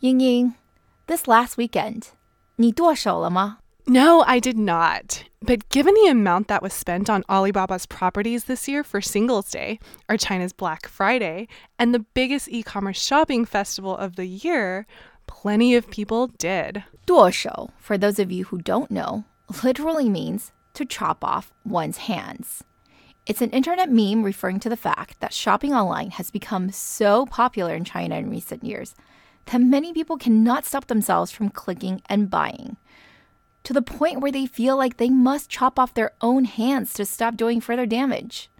Ying Ying, this last weekend, 你剁手了吗? No, I did not. But given the amount that was spent on Alibaba's properties this year for Singles Day, or China's Black Friday, and the biggest e commerce shopping festival of the year, plenty of people did. 剁手, for those of you who don't know, literally means to chop off one's hands. It's an internet meme referring to the fact that shopping online has become so popular in China in recent years that many people cannot stop themselves from clicking and buying to the point where they feel like they must chop off their own hands to stop doing further damage.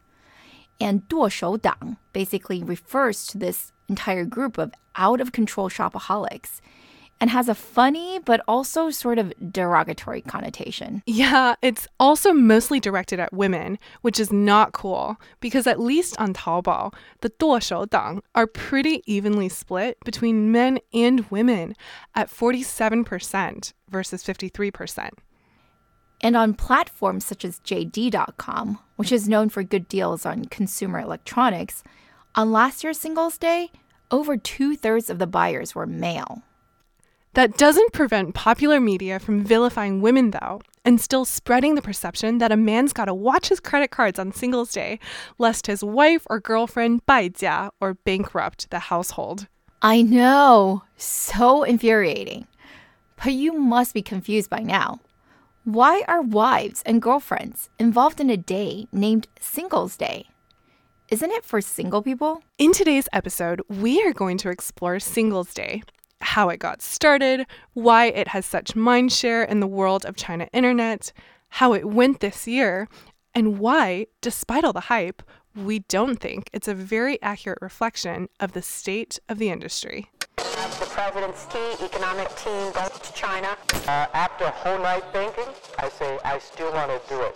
And 剁手党 basically refers to this entire group of out of control shopaholics and has a funny but also sort of derogatory connotation. Yeah, it's also mostly directed at women, which is not cool because at least on Taobao, the dang are pretty evenly split between men and women at 47% versus 53%. And on platforms such as JD.com, which is known for good deals on consumer electronics, on last year's Singles Day, over two thirds of the buyers were male. That doesn't prevent popular media from vilifying women, though, and still spreading the perception that a man's gotta watch his credit cards on Singles Day, lest his wife or girlfriend 败家 or bankrupt the household. I know, so infuriating. But you must be confused by now. Why are wives and girlfriends involved in a day named Singles Day? Isn't it for single people? In today's episode, we are going to explore Singles Day, how it got started, why it has such mindshare in the world of China internet, how it went this year, and why, despite all the hype, we don't think it's a very accurate reflection of the state of the industry. The president's key economic team goes to China. Uh, after a whole night thinking, I say I still want to do it.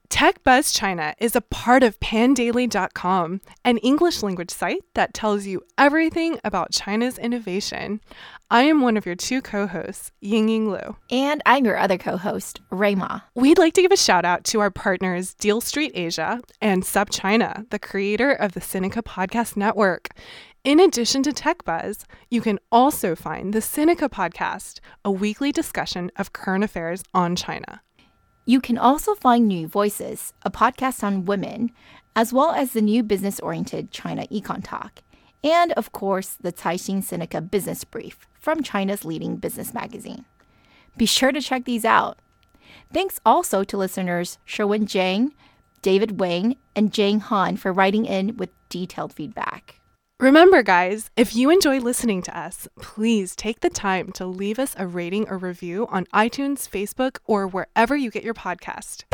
Tech Buzz China is a part of pandaily.com, an English language site that tells you everything about China's innovation. I am one of your two co hosts, Ying Ying Lu. And I'm your other co host, Ray Ma. We'd like to give a shout out to our partners, Deal Street Asia and SupChina, the creator of the Sinica Podcast Network. In addition to Tech Buzz, you can also find the Sinica Podcast, a weekly discussion of current affairs on China. You can also find New Voices, a podcast on women, as well as the new business oriented China Econ Talk, and of course, the Caixin Sinica Business Brief from China's leading business magazine. Be sure to check these out. Thanks also to listeners Sherwin Jang, David Wang, and Jang Han for writing in with detailed feedback. Remember, guys, if you enjoy listening to us, please take the time to leave us a rating or review on iTunes, Facebook, or wherever you get your podcast.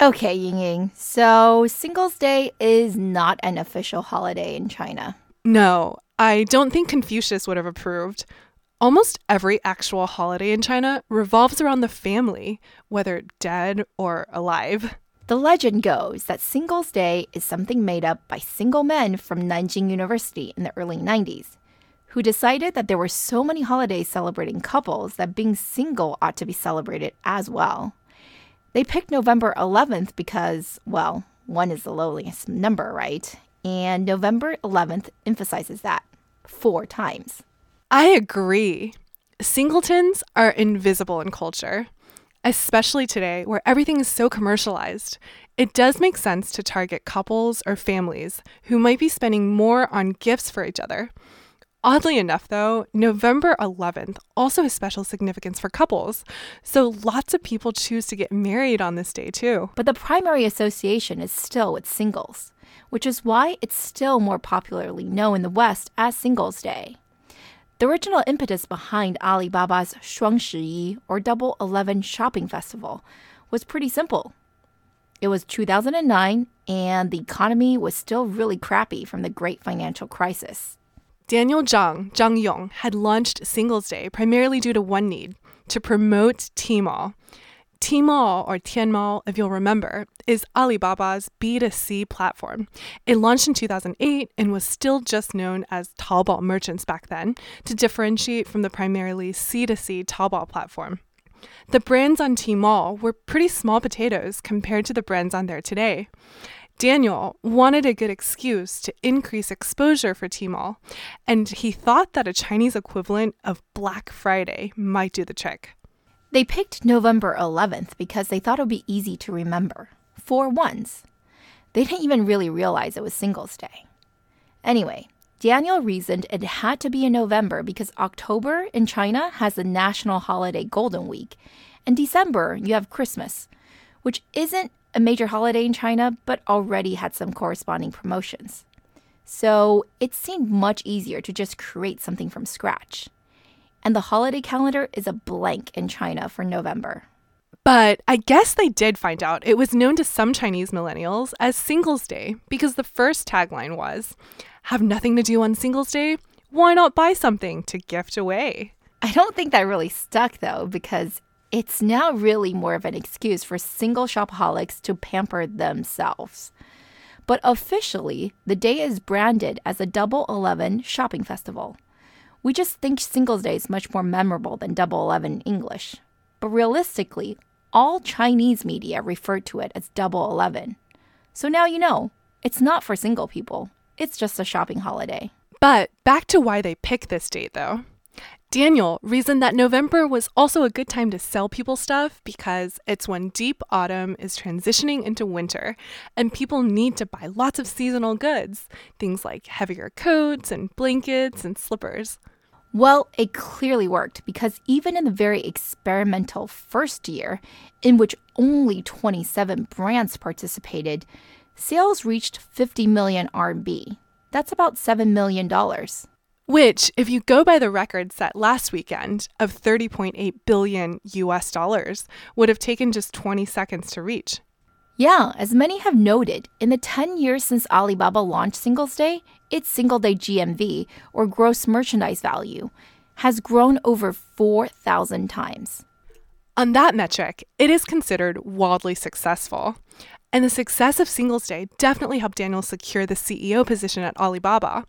Okay, Ying Ying. So, Singles Day is not an official holiday in China. No, I don't think Confucius would have approved. Almost every actual holiday in China revolves around the family, whether dead or alive. The legend goes that Singles Day is something made up by single men from Nanjing University in the early 90s, who decided that there were so many holidays celebrating couples that being single ought to be celebrated as well. They picked November 11th because, well, one is the lowliest number, right? And November 11th emphasizes that four times. I agree. Singletons are invisible in culture, especially today where everything is so commercialized. It does make sense to target couples or families who might be spending more on gifts for each other. Oddly enough, though, November 11th also has special significance for couples, so lots of people choose to get married on this day too. But the primary association is still with singles, which is why it's still more popularly known in the West as Singles Day. The original impetus behind Alibaba's Shuangshi or Double 11 shopping festival was pretty simple. It was 2009 and the economy was still really crappy from the great financial crisis. Daniel Zhang, Zhang Yong, had launched Singles Day primarily due to one need to promote Tmall. Tmall, or Tianmao, if you'll remember, is Alibaba's B2C platform. It launched in 2008 and was still just known as Taobao merchants back then to differentiate from the primarily C2C Taobao platform. The brands on Tmall were pretty small potatoes compared to the brands on there today. Daniel wanted a good excuse to increase exposure for Tmall, and he thought that a Chinese equivalent of Black Friday might do the trick. They picked November 11th because they thought it would be easy to remember. Four ones. They didn't even really realize it was Singles Day. Anyway, Daniel reasoned it had to be in November because October in China has the national holiday Golden Week, and December you have Christmas, which isn't a major holiday in China but already had some corresponding promotions. So it seemed much easier to just create something from scratch and the holiday calendar is a blank in China for November. But I guess they did find out it was known to some Chinese millennials as Singles Day because the first tagline was Have nothing to do on Singles Day? Why not buy something to gift away? I don't think that really stuck though, because it's now really more of an excuse for single shopaholics to pamper themselves. But officially, the day is branded as a Double 11 shopping festival. We just think Singles Day is much more memorable than Double Eleven English. But realistically, all Chinese media refer to it as Double Eleven. So now you know, it's not for single people, it's just a shopping holiday. But back to why they pick this date though. Daniel reasoned that November was also a good time to sell people stuff because it's when deep autumn is transitioning into winter and people need to buy lots of seasonal goods, things like heavier coats and blankets and slippers. Well, it clearly worked because even in the very experimental first year, in which only 27 brands participated, sales reached 50 million RMB. That's about $7 million. Which, if you go by the record set last weekend of 30.8 billion US dollars, would have taken just 20 seconds to reach. Yeah, as many have noted, in the 10 years since Alibaba launched Singles Day, its single day GMV, or gross merchandise value, has grown over 4,000 times. On that metric, it is considered wildly successful. And the success of Singles Day definitely helped Daniel secure the CEO position at Alibaba.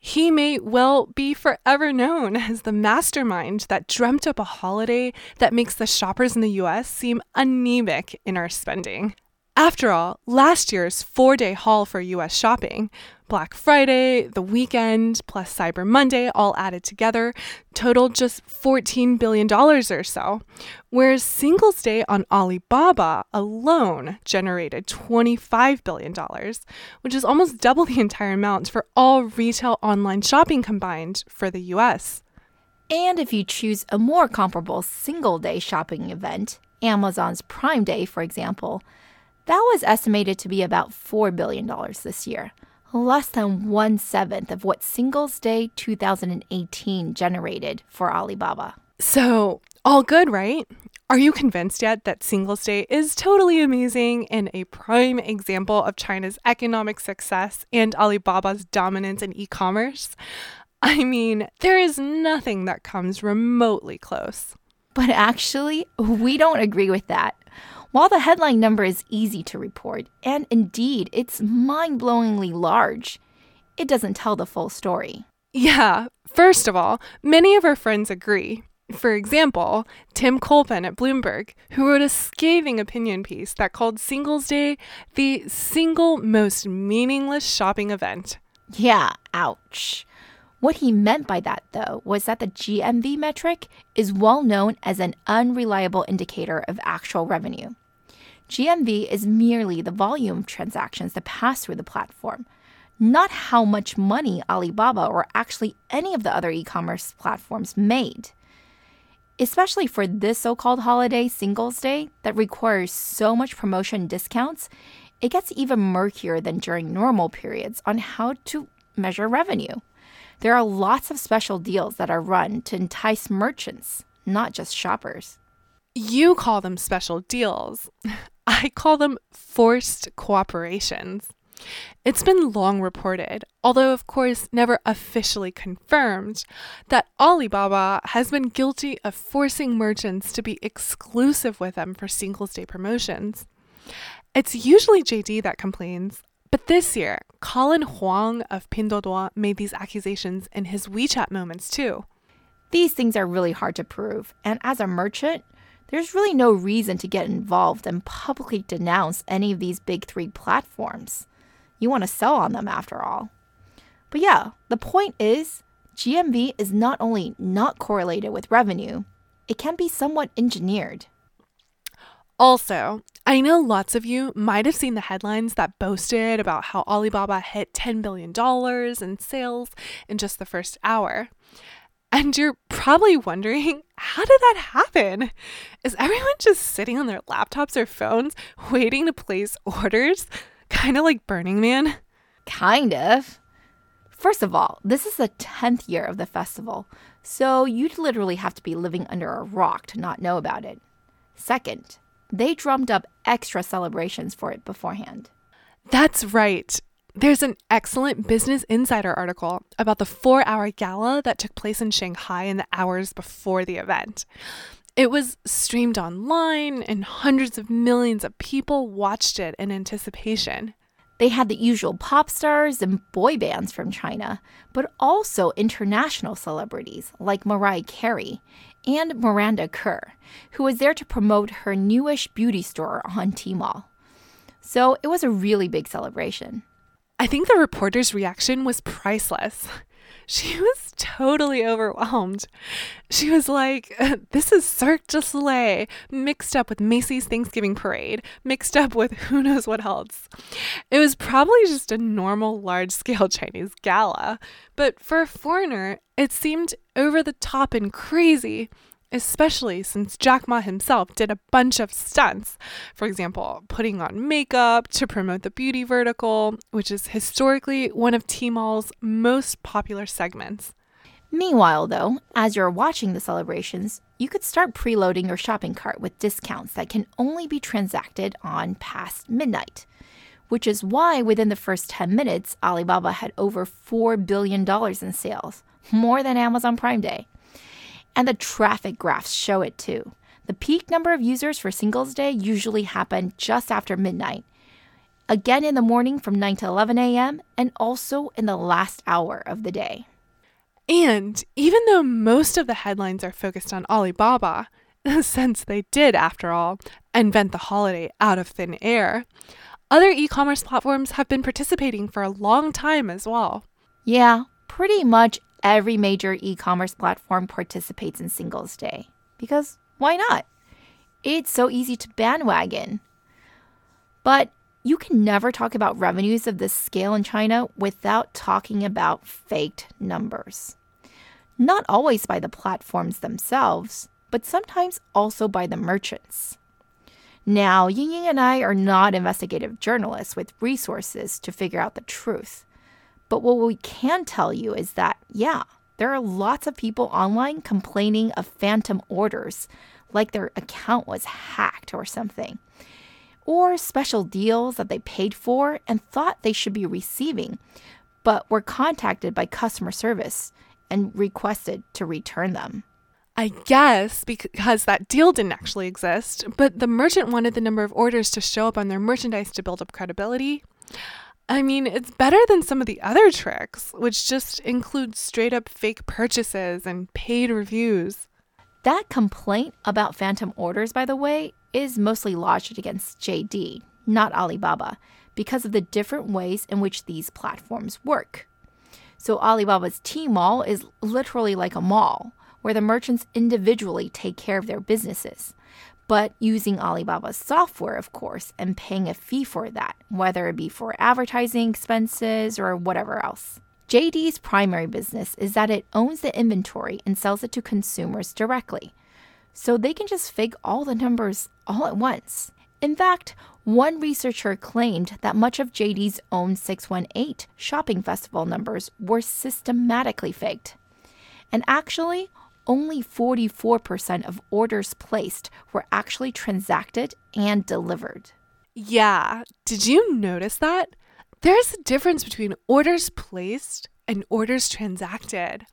He may well be forever known as the mastermind that dreamt up a holiday that makes the shoppers in the US seem anemic in our spending. After all, last year's four day haul for US shopping, Black Friday, the weekend, plus Cyber Monday, all added together, totaled just $14 billion or so, whereas Singles Day on Alibaba alone generated $25 billion, which is almost double the entire amount for all retail online shopping combined for the US. And if you choose a more comparable single day shopping event, Amazon's Prime Day, for example, that was estimated to be about $4 billion this year, less than one seventh of what Singles Day 2018 generated for Alibaba. So, all good, right? Are you convinced yet that Singles Day is totally amazing and a prime example of China's economic success and Alibaba's dominance in e commerce? I mean, there is nothing that comes remotely close. But actually, we don't agree with that. While the headline number is easy to report, and indeed it's mind blowingly large, it doesn't tell the full story. Yeah, first of all, many of our friends agree. For example, Tim Culpan at Bloomberg, who wrote a scathing opinion piece that called Singles Day the single most meaningless shopping event. Yeah, ouch. What he meant by that, though, was that the GMV metric is well known as an unreliable indicator of actual revenue. GMV is merely the volume of transactions that pass through the platform, not how much money Alibaba or actually any of the other e commerce platforms made. Especially for this so called holiday Singles Day that requires so much promotion discounts, it gets even murkier than during normal periods on how to measure revenue. There are lots of special deals that are run to entice merchants, not just shoppers. You call them special deals. I call them forced cooperations. It's been long reported, although of course never officially confirmed, that Alibaba has been guilty of forcing merchants to be exclusive with them for Singles Day promotions. It's usually JD that complains, but this year, Colin Huang of Pinduoduo made these accusations in his WeChat moments too. These things are really hard to prove, and as a merchant, there's really no reason to get involved and publicly denounce any of these big three platforms. You want to sell on them after all. But yeah, the point is GMV is not only not correlated with revenue, it can be somewhat engineered. Also, I know lots of you might have seen the headlines that boasted about how Alibaba hit $10 billion in sales in just the first hour. And you're probably wondering, how did that happen? Is everyone just sitting on their laptops or phones waiting to place orders? Kind of like Burning Man? Kind of. First of all, this is the 10th year of the festival, so you'd literally have to be living under a rock to not know about it. Second, they drummed up extra celebrations for it beforehand. That's right. There's an excellent Business Insider article about the four hour gala that took place in Shanghai in the hours before the event. It was streamed online, and hundreds of millions of people watched it in anticipation. They had the usual pop stars and boy bands from China, but also international celebrities like Mariah Carey and Miranda Kerr, who was there to promote her newish beauty store on Tmall. So it was a really big celebration. I think the reporter's reaction was priceless. She was totally overwhelmed. She was like, This is Cirque du Soleil mixed up with Macy's Thanksgiving Parade, mixed up with who knows what else. It was probably just a normal large scale Chinese gala, but for a foreigner, it seemed over the top and crazy especially since Jack Ma himself did a bunch of stunts. For example, putting on makeup to promote the beauty vertical, which is historically one of Tmall's most popular segments. Meanwhile, though, as you're watching the celebrations, you could start preloading your shopping cart with discounts that can only be transacted on past midnight. Which is why within the first 10 minutes, Alibaba had over $4 billion in sales, more than Amazon Prime Day. And the traffic graphs show it too. The peak number of users for Singles Day usually happen just after midnight, again in the morning from 9 to 11 a.m., and also in the last hour of the day. And even though most of the headlines are focused on Alibaba, since they did, after all, invent the holiday out of thin air, other e commerce platforms have been participating for a long time as well. Yeah, pretty much every major e commerce platform participates in Singles Day. Because why not? It's so easy to bandwagon. But you can never talk about revenues of this scale in China without talking about faked numbers. Not always by the platforms themselves, but sometimes also by the merchants. Now, Ying Ying and I are not investigative journalists with resources to figure out the truth. But what we can tell you is that, yeah, there are lots of people online complaining of phantom orders, like their account was hacked or something, or special deals that they paid for and thought they should be receiving, but were contacted by customer service and requested to return them. I guess because that deal didn't actually exist, but the merchant wanted the number of orders to show up on their merchandise to build up credibility. I mean, it's better than some of the other tricks, which just include straight up fake purchases and paid reviews. That complaint about phantom orders, by the way, is mostly lodged against JD, not Alibaba, because of the different ways in which these platforms work. So, Alibaba's Tmall is literally like a mall where the merchants individually take care of their businesses but using Alibaba's software, of course, and paying a fee for that, whether it be for advertising expenses or whatever else. JD's primary business is that it owns the inventory and sells it to consumers directly. So they can just fake all the numbers all at once. In fact, One researcher claimed that much of JD's own 618 shopping festival numbers were systematically faked. And actually, only 44% of orders placed were actually transacted and delivered. Yeah, did you notice that? There's a difference between orders placed and orders transacted.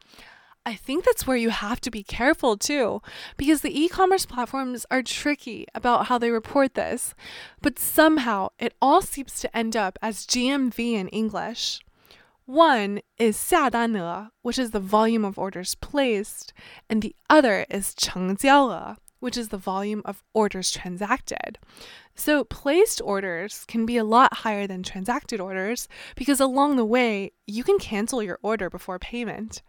I think that's where you have to be careful too, because the e commerce platforms are tricky about how they report this, but somehow it all seems to end up as GMV in English. One is 下单额, which is the volume of orders placed, and the other is 成交额, which is the volume of orders transacted. So, placed orders can be a lot higher than transacted orders because along the way, you can cancel your order before payment.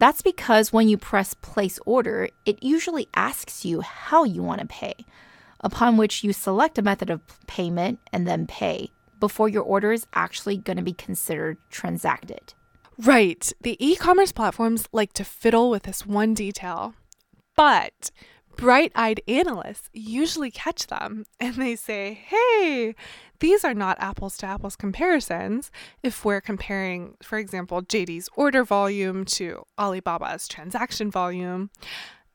That's because when you press place order, it usually asks you how you want to pay, upon which you select a method of payment and then pay before your order is actually going to be considered transacted. Right. The e commerce platforms like to fiddle with this one detail. But bright eyed analysts usually catch them and they say, hey, these are not apples to apples comparisons. If we're comparing, for example, JD's order volume to Alibaba's transaction volume,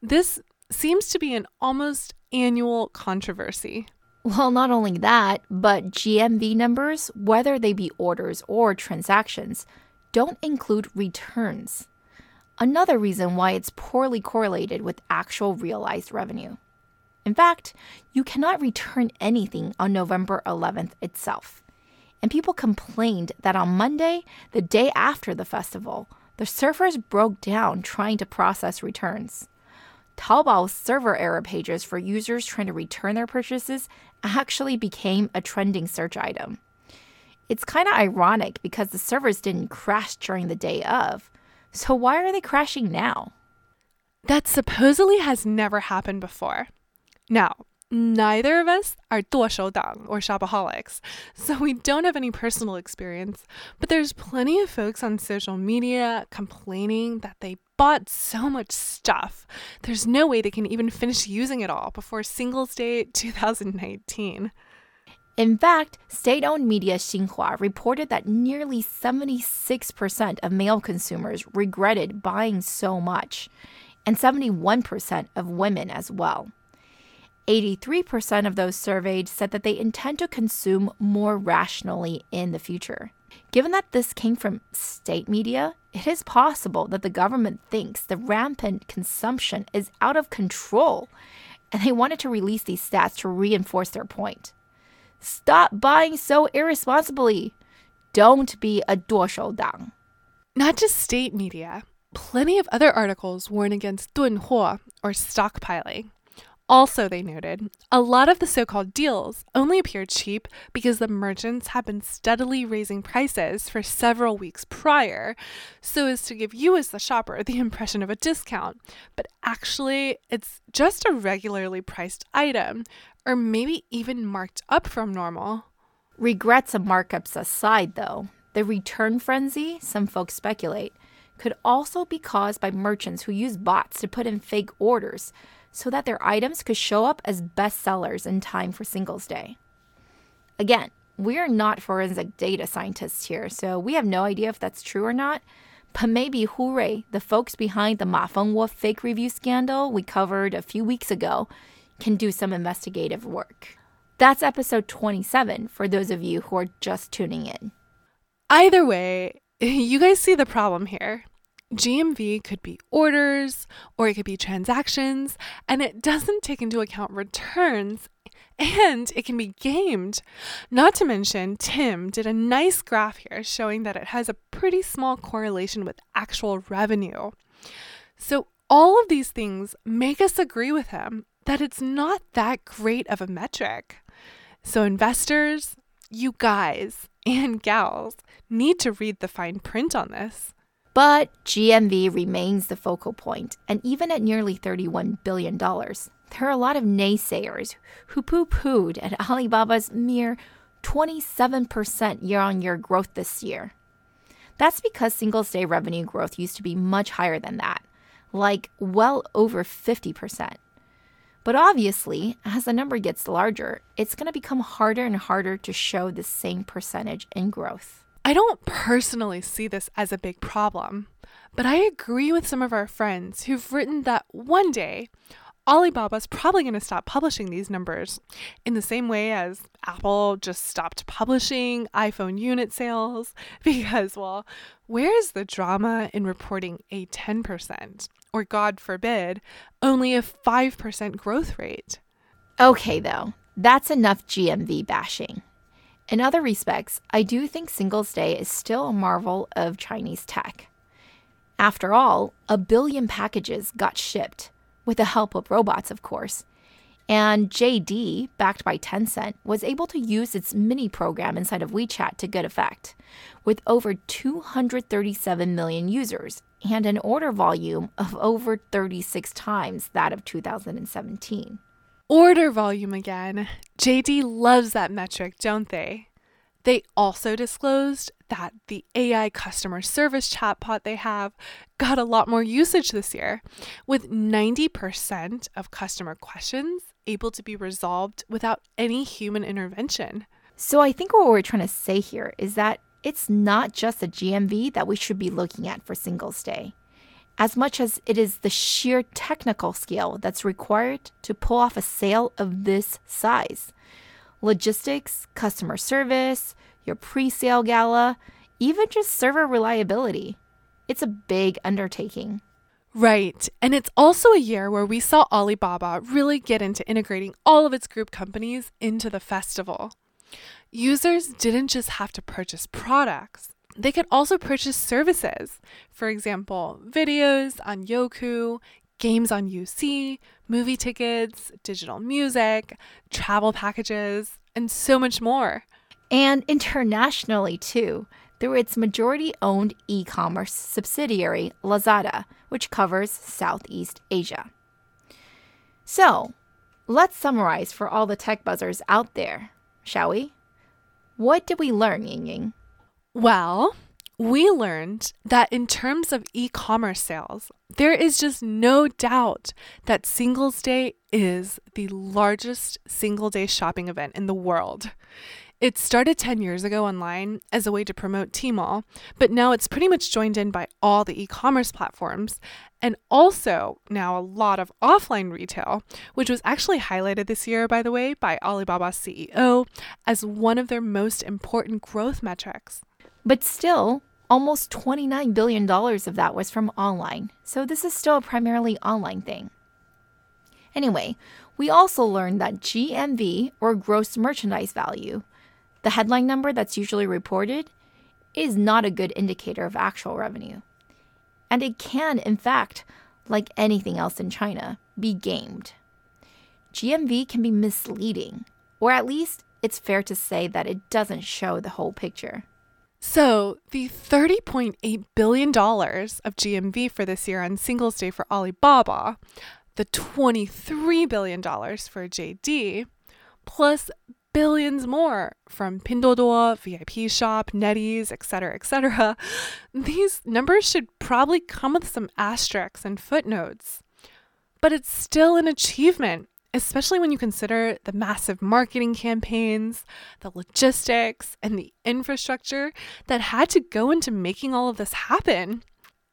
this seems to be an almost annual controversy. Well, not only that, but GMV numbers, whether they be orders or transactions, don't include returns. Another reason why it's poorly correlated with actual realized revenue. In fact, you cannot return anything on November 11th itself. And people complained that on Monday, the day after the festival, the servers broke down trying to process returns. Taobao's server error pages for users trying to return their purchases actually became a trending search item. It's kind of ironic because the servers didn't crash during the day of. So why are they crashing now? That supposedly has never happened before. Now, Neither of us are duoshoudang or shopaholics, so we don't have any personal experience. But there's plenty of folks on social media complaining that they bought so much stuff. There's no way they can even finish using it all before Singles Day 2019. In fact, state owned media Xinhua reported that nearly 76% of male consumers regretted buying so much, and 71% of women as well. 83% of those surveyed said that they intend to consume more rationally in the future. Given that this came from state media, it is possible that the government thinks the rampant consumption is out of control and they wanted to release these stats to reinforce their point. Stop buying so irresponsibly. Don't be a dang. Not just state media. Plenty of other articles warn against dunhuo or stockpiling. Also, they noted, a lot of the so called deals only appear cheap because the merchants have been steadily raising prices for several weeks prior, so as to give you, as the shopper, the impression of a discount. But actually, it's just a regularly priced item, or maybe even marked up from normal. Regrets and markups aside, though, the return frenzy, some folks speculate, could also be caused by merchants who use bots to put in fake orders so that their items could show up as bestsellers in time for Singles Day. Again, we are not forensic data scientists here, so we have no idea if that's true or not. But maybe Hooray, the folks behind the Ma Fengwo fake review scandal we covered a few weeks ago, can do some investigative work. That's episode 27 for those of you who are just tuning in. Either way, you guys see the problem here. GMV could be orders or it could be transactions, and it doesn't take into account returns and it can be gamed. Not to mention, Tim did a nice graph here showing that it has a pretty small correlation with actual revenue. So, all of these things make us agree with him that it's not that great of a metric. So, investors, you guys and gals need to read the fine print on this. But GMV remains the focal point, and even at nearly $31 billion, there are a lot of naysayers who poo pooed at Alibaba's mere 27% year on year growth this year. That's because Singles Day revenue growth used to be much higher than that, like well over 50%. But obviously, as the number gets larger, it's going to become harder and harder to show the same percentage in growth. I don't personally see this as a big problem, but I agree with some of our friends who've written that one day Alibaba's probably going to stop publishing these numbers in the same way as Apple just stopped publishing iPhone unit sales because, well, where's the drama in reporting a 10% or, God forbid, only a 5% growth rate? Okay, though, that's enough GMV bashing. In other respects, I do think Singles Day is still a marvel of Chinese tech. After all, a billion packages got shipped with the help of robots, of course. And JD, backed by Tencent, was able to use its mini program inside of WeChat to good effect, with over 237 million users and an order volume of over 36 times that of 2017. Order volume again. JD loves that metric, don't they? They also disclosed that the AI customer service chatbot they have got a lot more usage this year, with 90% of customer questions able to be resolved without any human intervention. So I think what we're trying to say here is that it's not just the GMV that we should be looking at for Singles Day, as much as it is the sheer technical skill that's required to pull off a sale of this size logistics, customer service, your pre sale gala, even just server reliability. It's a big undertaking. Right. And it's also a year where we saw Alibaba really get into integrating all of its group companies into the festival. Users didn't just have to purchase products, they could also purchase services. For example, videos on Youku, games on UC, movie tickets, digital music, travel packages, and so much more. And internationally, too, through its majority owned e commerce subsidiary, Lazada, which covers Southeast Asia. So, let's summarize for all the tech buzzers out there, shall we? What did we learn, Ying Ying? Well, we learned that in terms of e commerce sales, there is just no doubt that Singles Day is the largest single day shopping event in the world. It started 10 years ago online as a way to promote Tmall, but now it's pretty much joined in by all the e commerce platforms and also now a lot of offline retail, which was actually highlighted this year, by the way, by Alibaba's CEO as one of their most important growth metrics. But still, almost $29 billion of that was from online, so this is still a primarily online thing. Anyway, we also learned that GMV, or gross merchandise value, the headline number that's usually reported, is not a good indicator of actual revenue. And it can, in fact, like anything else in China, be gamed. GMV can be misleading, or at least it's fair to say that it doesn't show the whole picture. So, the $30.8 billion of GMV for this year on Singles Day for Alibaba, the $23 billion for JD, plus billions more from Pinduoduo, VIP Shop, NetEase, etc., etc. These numbers should probably come with some asterisks and footnotes. But it's still an achievement especially when you consider the massive marketing campaigns, the logistics, and the infrastructure that had to go into making all of this happen.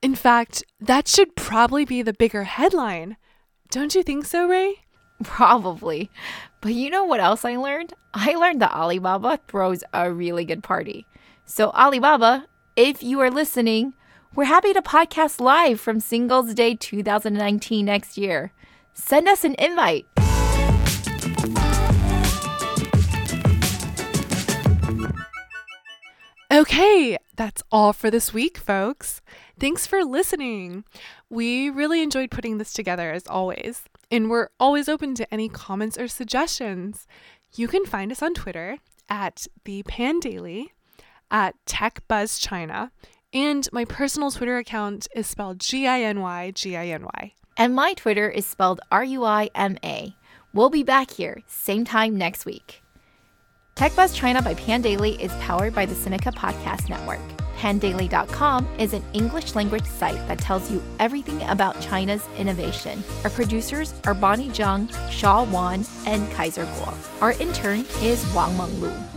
In fact, that should probably be the bigger headline. Don't you think so, Ray? Probably. But you know what else I learned? I learned that Alibaba throws a really good party. So, Alibaba, if you are listening, we're happy to podcast live from Singles Day 2019 next year. Send us an invite. Okay, that's all for this week, folks. Thanks for listening. We really enjoyed putting this together as always, and we're always open to any comments or suggestions. You can find us on Twitter at the Pan Daily, at Tech Buzz China, and my personal Twitter account is spelled G I N Y G I N Y. And my Twitter is spelled R U I M A. We'll be back here, same time next week. TechBuzz China by Pan Daily is powered by the Sinica Podcast Network. Pandaily.com is an English language site that tells you everything about China's innovation. Our producers are Bonnie Zhang, Shaw Wan, and Kaiser Kuo. Our intern is Wang Menglu.